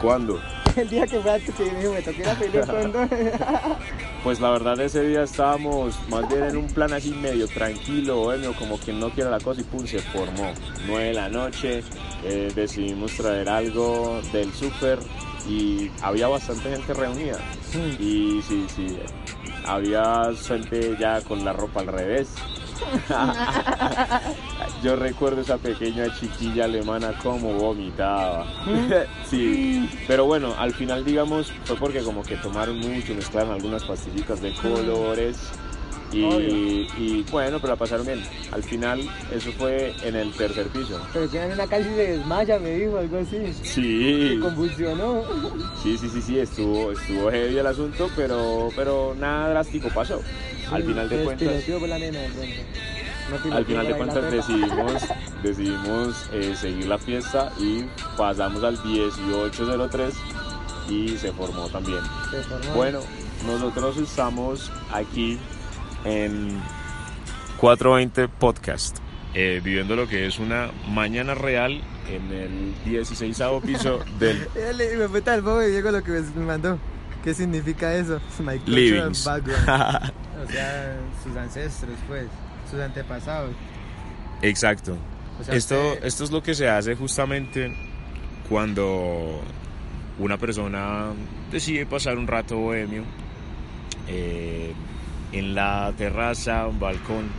¿Cuándo? El día que fue que me dijo, me toqué la fondo. Pues la verdad ese día estábamos más bien en un plan así medio tranquilo, bueno, como quien no quiere la cosa y pum, se formó. 9 de la noche, eh, decidimos traer algo del súper y había bastante gente reunida. Y sí, sí, había gente ya con la ropa al revés. Yo recuerdo esa pequeña chiquilla alemana como vomitaba. sí, pero bueno, al final digamos fue porque como que tomaron mucho, mezclaron algunas pastillitas de colores. Y, y bueno, pero la pasaron bien. Al final, eso fue en el tercer piso. Pero que en una casi se desmaya, me dijo, algo así. Sí. Se convulsionó. Sí, sí, sí, sí, estuvo, estuvo heavy el asunto, pero, pero nada drástico pasó. Al final de cuentas, piloteó por la nena, de pronto. No piloteó al final de cuentas decidimos, decidimos eh, seguir la fiesta y pasamos al 1803 y se formó también. Se formó. Bueno, nosotros estamos aquí en 420 Podcast, eh, viviendo lo que es una mañana real en el 16 piso del Dale, me fue tal y Diego lo que me mandó. ¿Qué significa eso? My Livings. background. o sea, sus ancestros, pues, sus antepasados. Exacto. O sea, Esto, usted- esto es lo que se hace justamente cuando una persona decide pasar un rato bohemio eh, en la terraza, un balcón.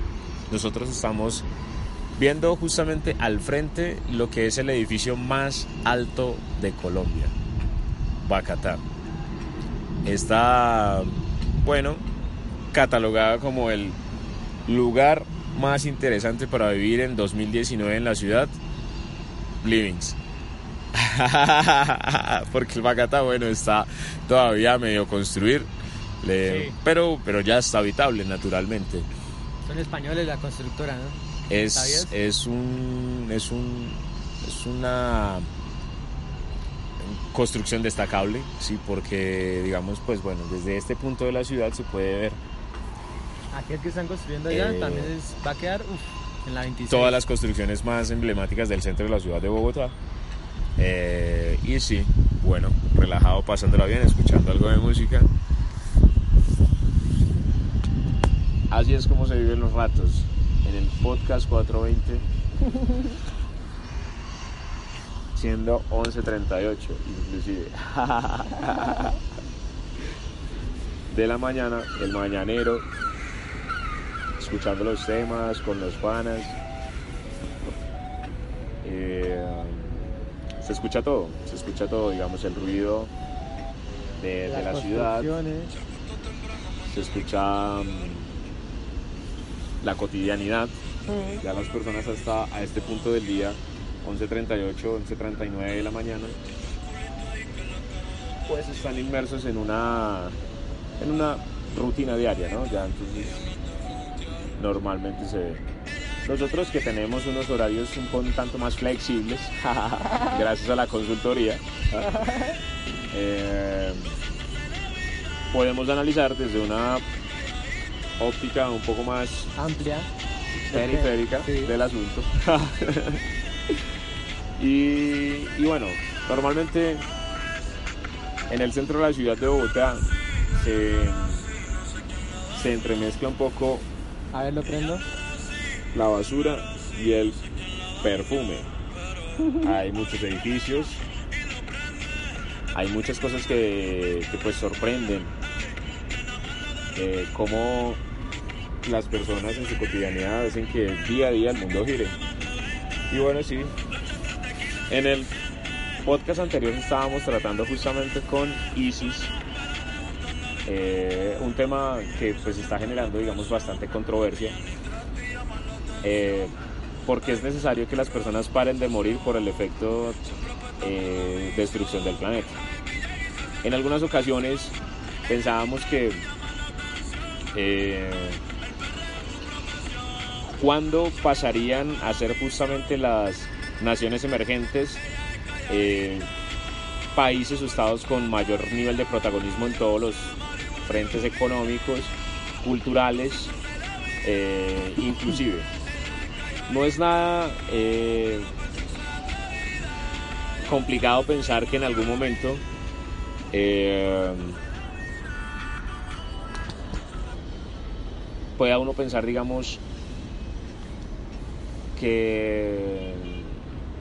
Nosotros estamos viendo justamente al frente lo que es el edificio más alto de Colombia, Bacatá. Está, bueno, catalogada como el lugar más interesante para vivir en 2019 en la ciudad, Livings. Porque el Bacatá, bueno, está todavía medio construir, le- Sí. pero, pero ya está habitable naturalmente. Son españoles la constructora, ¿no? Es, es un es un es una construcción destacable, sí, porque digamos, pues bueno, desde este punto de la ciudad se puede ver Aquel que están construyendo allá Eh, también es- va a quedar uf, en la 26. todas las construcciones más emblemáticas del centro de la ciudad de Bogotá. Eh, y sí, bueno, relajado, pasándola bien, escuchando algo de música. Así es como se viven los ratos en el podcast 420. Siendo 11.38 inclusive. De la mañana, el mañanero, escuchando los temas con los panas. Eh, se escucha todo, se escucha todo, digamos, el ruido de, de la ciudad, se escucha mm, la cotidianidad. Mm. Ya las personas hasta a este punto del día, 11.38, 11.39 de la mañana, pues están inmersos en una, en una rutina diaria, ¿no? Ya entonces normalmente se ve. Nosotros que tenemos unos horarios un poco tanto más flexibles, gracias a la consultoría, eh, podemos analizar desde una óptica un poco más Amplia. periférica Sí. del asunto. y, y bueno, normalmente en el centro de la ciudad de Bogotá se, se entremezcla un poco A ver, lo prendo. la basura y el perfume. Hay muchos edificios, hay muchas cosas que, que, pues sorprenden. Eh, cómo las personas en su cotidianidad hacen que día a día el mundo gire. Y bueno, sí, en el podcast anterior estábamos tratando justamente con ISIS, eh, un tema que pues está generando, digamos, bastante controversia, eh, porque es necesario que las personas paren de morir por el efecto destrucción del planeta. En algunas ocasiones pensábamos que eh, cuándo pasarían a ser justamente las naciones emergentes eh, países o estados con mayor nivel de protagonismo en todos los frentes económicos, culturales, eh, inclusive. No es nada eh, complicado pensar que en algún momento pueda uno pensar, digamos, que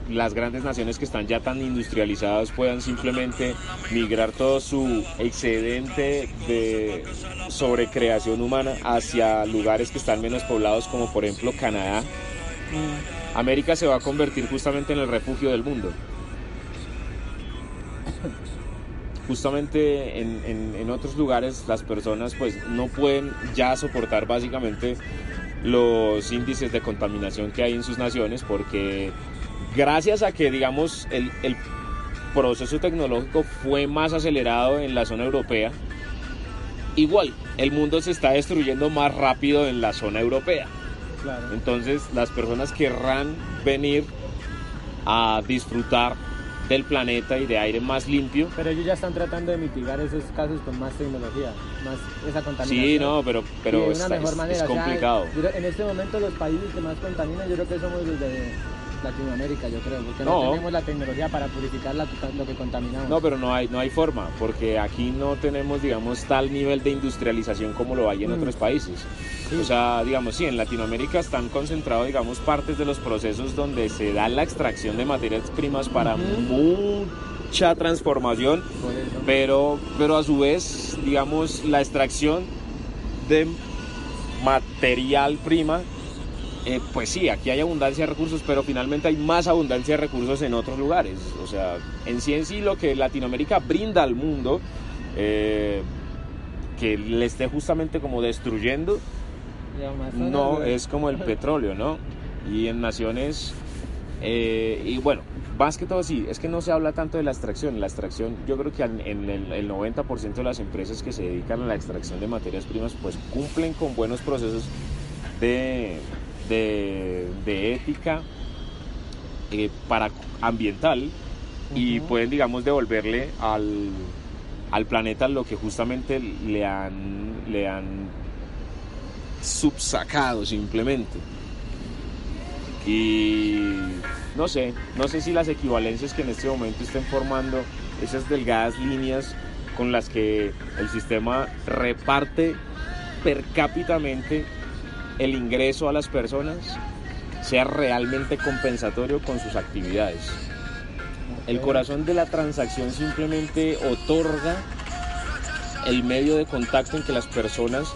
las grandes naciones que están ya tan industrializadas puedan simplemente migrar todo su excedente de sobrecreación humana hacia lugares que están menos poblados como por ejemplo Canadá. Mm. América se va a convertir justamente en el refugio del mundo. Justamente en, en otros lugares las personas pues no pueden ya soportar básicamente los índices de contaminación que hay en sus naciones porque gracias a que, digamos, el, proceso tecnológico fue más acelerado en la zona europea, igual, el mundo se está destruyendo más rápido en la zona europea. Entonces las personas querrán venir a disfrutar del planeta y de aire más limpio. Pero ellos ya están tratando de mitigar esos casos con más tecnología, más esa contaminación. Sí, no, pero, pero es, complicado. en este momento los países que más contaminan yo creo que somos los de Latinoamérica, yo creo, porque no, tenemos la tecnología para purificar lo que contaminamos. No, pero no hay, no hay forma, porque aquí no tenemos, digamos, tal nivel de industrialización como lo hay en mm. otros países. O sea, digamos, sí, en Latinoamérica están concentrados, digamos, partes de los procesos donde se da la extracción de materias primas para mucha transformación, pero, pero a su vez, digamos, la extracción de material prima eh, pues sí, aquí hay abundancia de recursos, pero finalmente hay más abundancia de recursos en otros lugares. O sea, en sí en sí lo que Latinoamérica brinda al mundo, eh, que le esté justamente como destruyendo, no es como el petróleo, ¿no? Y en naciones, eh, y bueno, más que todo sí, es que no se habla tanto de la extracción. La extracción, yo creo que en el, el 90% de las empresas que se dedican a la extracción de materias primas, pues cumplen con buenos procesos de de, ética eh, para ambiental y pueden, digamos, devolverle al, al, planeta lo que justamente le han, le han subsacado simplemente. Y no sé, no sé si las equivalencias que en este momento estén formando esas delgadas líneas con las que el sistema reparte per cápitamente el ingreso a las personas sea realmente compensatorio con sus actividades. El corazón de la transacción simplemente otorga el medio de contacto en que las personas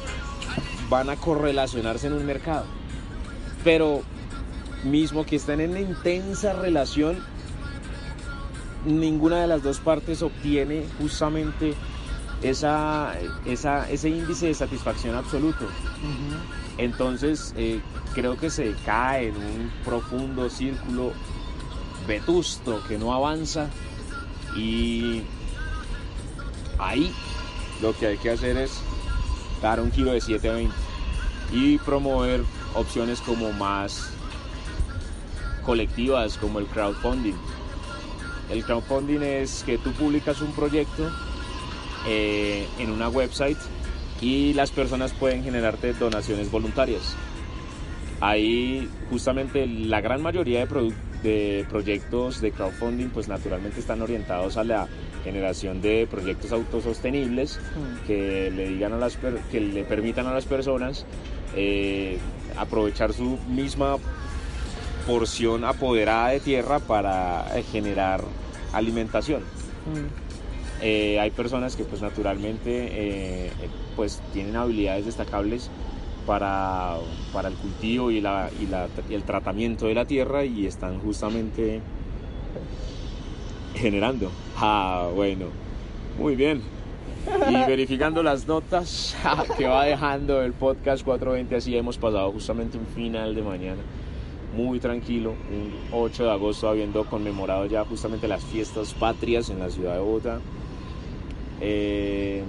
van a correlacionarse en un mercado. Pero mismo que estén en una intensa relación, ninguna de las dos partes obtiene justamente esa, ese índice de satisfacción absoluto. Entonces eh, creo que se cae en un profundo círculo vetusto que no avanza y ahí lo que hay que hacer es dar un kilo de 720 y promover opciones como más colectivas como el crowdfunding. El crowdfunding es que tú publicas un proyecto eh, en una website y las personas pueden generarte donaciones voluntarias. Ahí justamente la gran mayoría de, de proyectos de crowdfunding pues naturalmente están orientados a la generación de proyectos autosostenibles mm. que le digan a las que le permitan a las personas eh, aprovechar su misma porción apoderada de tierra para eh, generar alimentación. Mm. Eh, hay personas que pues naturalmente eh, pues tienen habilidades destacables para, para el cultivo y, la, y, la, y, el tratamiento de la tierra y están justamente generando. Ah, bueno, muy bien. Y verificando las notas que va dejando el podcast 420, así hemos pasado justamente un final de mañana muy tranquilo, un 8 de agosto habiendo conmemorado ya justamente las fiestas patrias en la ciudad de Bogotá. Eh,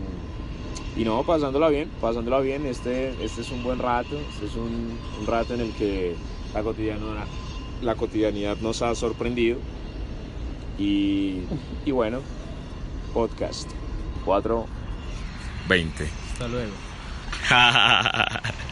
y no, pasándola bien, pasándola bien, este, este es un buen rato, este es un, rato en el que la cotidianidad, la cotidianidad nos ha sorprendido. Y, y bueno, podcast 420. Hasta luego.